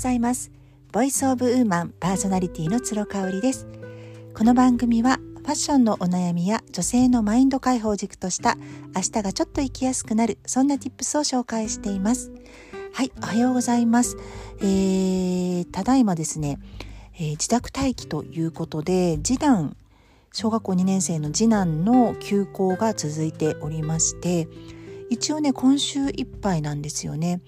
ざいます。ボイスオブウーマンパーソナリティの鶴香織です。この番組はファッションのお悩みや女性のマインド解放軸とした明日がちょっと生きやすくなるそんな tips を紹介しています。はいおはようございます、えー、ただいまですね、えー、自宅待機ということで次男小学校2年生の次男の休校が続いておりまして一応ね今週いっぱいなんですよね。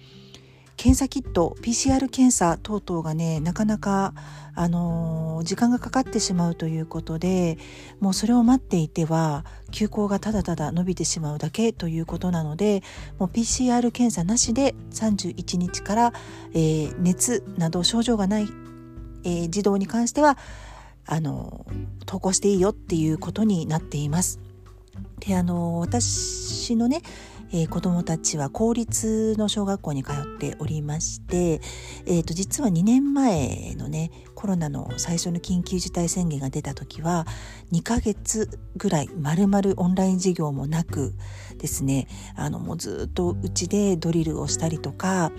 検査キット PCR 検査等々がねなかなか、あのー、時間がかかってしまうということでもうそれを待っていては休校がただただ伸びてしまうだけということなのでもう PCR 検査なしで31日から、えー、熱など症状がない、えー、児童に関してはあの登校していいよっていうことになっています。であの私のねえー、子どもたちは公立の小学校に通っておりまして、えー、と実は2年前のねコロナの最初の緊急事態宣言が出た時は2ヶ月ぐらいまるまるオンライン授業もなくですねあのもうずっとうちでドリルをしたりとか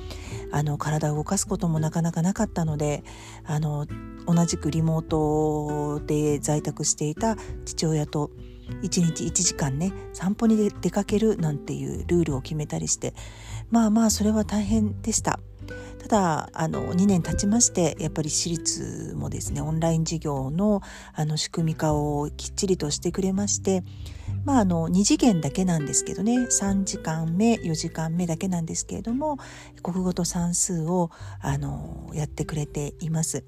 あの体を動かすこともなかなかなかったのであの同じくリモートで在宅していた父親と1日1時間ね散歩に出かけるなんていうルールを決めたりしてまあまあそれは大変でした。ただあの2年経ちましてやっぱり私立もですねオンライン授業のあの仕組み化をきっちりとしてくれましてまああの2次元だけなんですけどね3時間目4時間目だけなんですけれども国語と算数をあのやってくれています。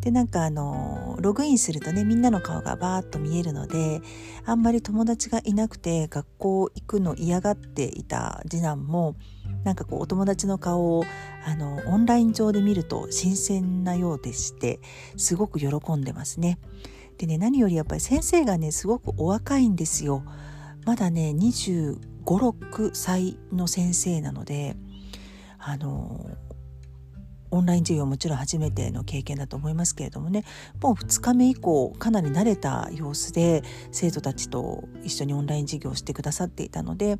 でなんかあのログインするとねみんなの顔がバーッと見えるのであんまり友達がいなくて学校行くの嫌がっていた次男もなんかこうお友達の顔をあのオンライン上で見ると新鮮なようでしてすごく喜んでますね。でね何よりやっぱり先生がねすごくお若いんですよ。まだね25、6歳の先生なのであのオンライン授業もちろん初めての経験だと思いますけれどもねもう2日目以降かなり慣れた様子で生徒たちと一緒にオンライン授業をしてくださっていたので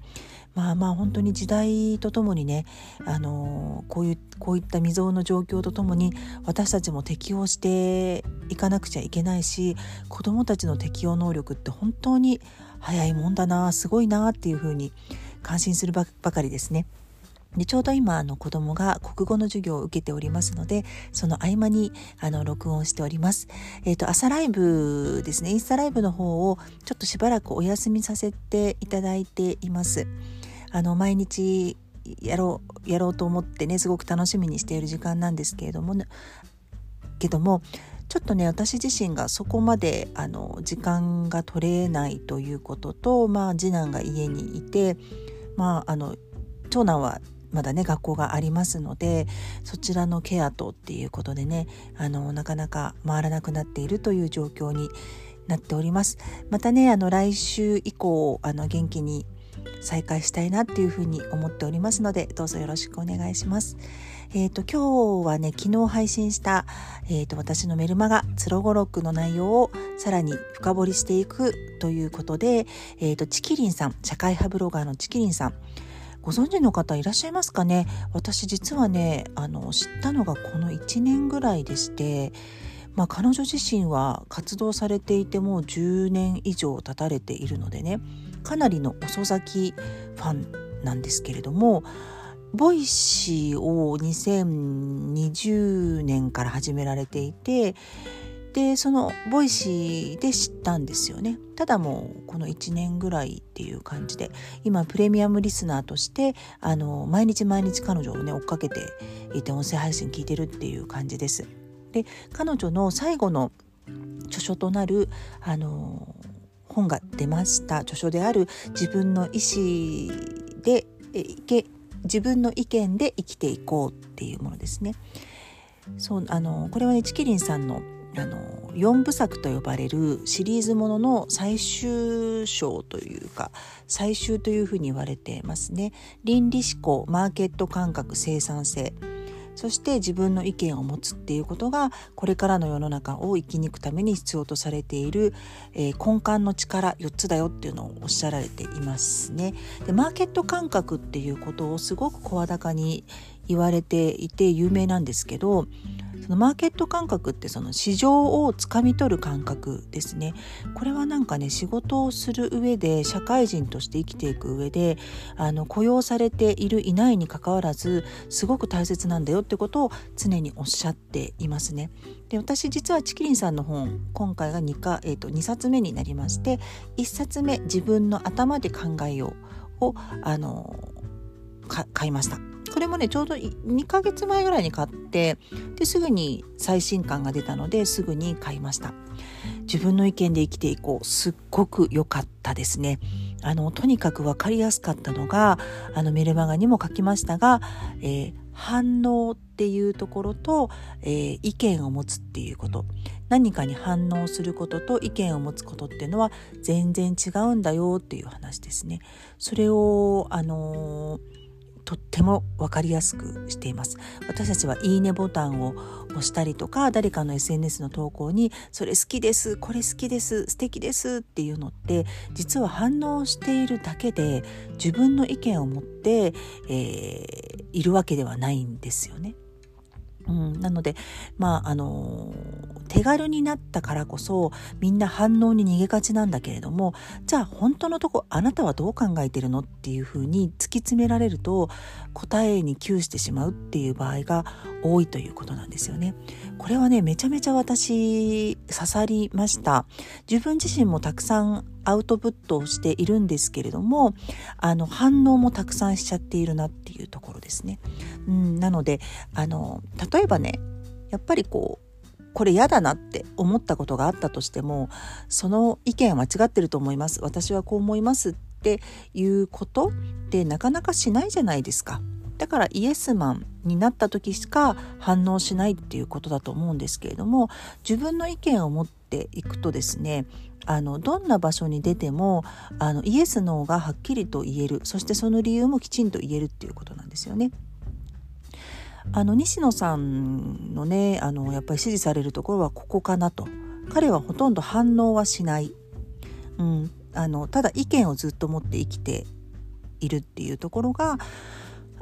まあまあ本当に時代とともにねあのこういうこういった未曾有の状況とともに私たちも適応していかなくちゃいけないし子どもたちの適応能力って本当に早いもんだなすごいなっていうふうに感心するばかりですね。でちょうど今あの子供が国語の授業を受けておりますのでその合間にあの録音しております。えっ、ー、と朝ライブですねインスタライブの方をちょっとしばらくお休みさせていただいています。あの毎日やろうやろうと思ってねすごく楽しみにしている時間なんですけれども、ね、けどもちょっとね私自身がそこまであの時間が取れないということと、まあ、次男が家にいて、まあ、あの長男はまだね学校がありますのでそちらのケアとっていうことでねあのなかなか回らなくなっているという状況になっておりますまたねあの来週以降あの元気に再開したいなっていうふうに思っておりますのでどうぞよろしくお願いします。えっ、ー、と今日はね昨日配信した、えーと、私のメルマガ「つろごろく」の内容をさらに深掘りしていくということで、えーとちきりんさん社会派ブロガーのちきりんさんご存知の方いらっしゃいますかね？私実はねあの知ったのがこの1年ぐらいでしてまあ、彼女自身は活動されていてもう10年以上経たれているのでねかなりの遅咲きファンなんですけれども Voicy を2020年から始められていてでその Voicy で知ったんですよね。ただもうこの1年ぐらいっていう感じで今プレミアムリスナーとしてあの毎日毎日彼女をね追っかけていて音声配信聞いてるっていう感じです。で彼女の最後の著書となるあの本が出ました。著書である自分の意思でえ自分の意見で生きていこうっていうものですね。そうあのこれはねチキリンさんのあの4部作と呼ばれるシリーズものの最終章というか最終というふうに言われてますね。倫理思考マーケット感覚生産性そして自分の意見を持つっていうことがこれからの世の中を生き抜くために必要とされている、えー、根幹の力4つだよっていうのをおっしゃられていますね。でマーケット感覚っていうことをすごく声高に言われていて有名なんですけどそのマーケット感覚ってその市場をつかみ取る感覚ですねこれはなんかね仕事をする上で社会人として生きていく上であの雇用されているいないにかかわらずすごく大切なんだよってことを常におっしゃっていますね。で私実はチキリンさんの本今回が 2, か、えー、と2冊目になりまして1冊目「自分の頭で考えよう」をあの買いました。これもねちょうど2ヶ月前ぐらいに買ってですぐに最新刊が出たのですぐに買いました。自分の意見で生きていこう。すっごく良かったですね。あのとにかく分かりやすかったのがあのメルマガにも書きましたが、えー、反応っていうところと、えー、意見を持つっていうこと。何かに反応することと意見を持つことっていうのは全然違うんだよっていう話ですね。それをあのーても分かりやすくしています私たちはいいねボタンを押したりとか誰かの SNS の投稿にそれ好きですこれ好きです素敵ですっていうのって実は反応しているだけで自分の意見を持って、えー、いるわけではないんですよね。うん、なのでまああの手軽になったからこそみんな反応に逃げがちなんだけれどもじゃあ本当のとこあなたはどう考えてるのっていうふうに突き詰められると答えに窮してしまうっていう場合が多いということなんですよね。これはねめちゃめちゃ私刺さりました。自分自身もたくさんアウトプットをしているんですけれどもあの反応もたくさんしちゃっているなっていうところですね。うん、なのであの例えばねやっぱりこうこれ嫌だなって思ったことがあったとしてもその意見は間違ってると思います。私はこう思いますっていうことってなかなかしないじゃないですか。だからイエスマンになった時しか反応しないっていうことだと思うんですけれども自分の意見を持っていくとですねあのどんな場所に出てもあのイエスノーがはっきりと言える。そしてその理由もきちんと言えるっていうことなんですよね。あの西野さんのねあのやっぱり支持されるところはここかなと彼はほとんど反応はしない、うん、あのただ意見をずっと持って生きているっていうところが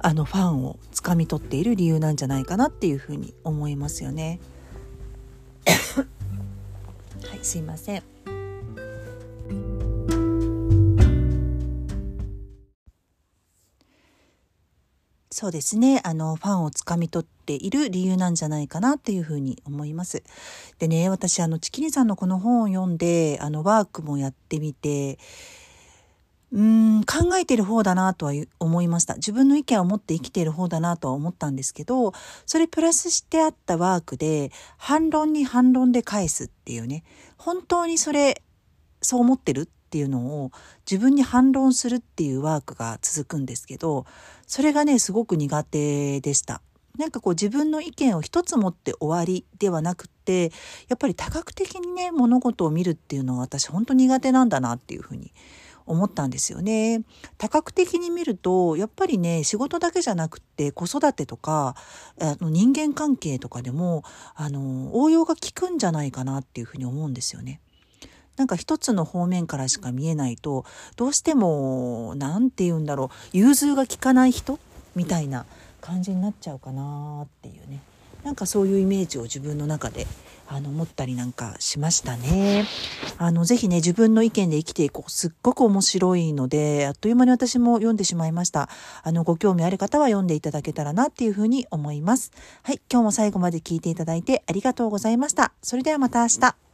あのファンをつかみ取っている理由なんじゃないかなっていうふうに思いますよね。はいすいません。そうですね。あの、ファンをつかみ取っている理由なんじゃないかなっていうふうに思います。でね、私、あの、チキニさんのこの本を読んで、あの、ワークもやってみて、うーん、考えてる方だなとは思いました。自分の意見を持って生きている方だなとは思ったんですけど、それプラスしてあったワークで、反論に反論で返すっていうね、本当にそれ、そう思ってるっていうのを自分に反論するっていうワークが続くんですけどそれがねすごく苦手でした。なんかこう自分の意見を一つ持って終わりではなくってやっぱり多角的にね物事を見るっていうのは私本当苦手なんだなっていうふうに思ったんですよね。多角的に見るとやっぱりね仕事だけじゃなくって子育てとかあの人間関係とかでもあの応用が効くんじゃないかなっていうふうに思うんですよね。なんか一つの方面からしか見えないとどうしても何て言うんだろう融通が利かない人みたいな感じになっちゃうかなっていうねなんかそういうイメージを自分の中であの持ったりなんかしましたね。あのぜひね自分の意見で生きていこうすっごく面白いのであっという間に私も読んでしまいました。あのご興味ある方は読んでいただけたらなっていうふうに思います。はい今日も最後まで聞いていただいてありがとうございました。それではまた明日。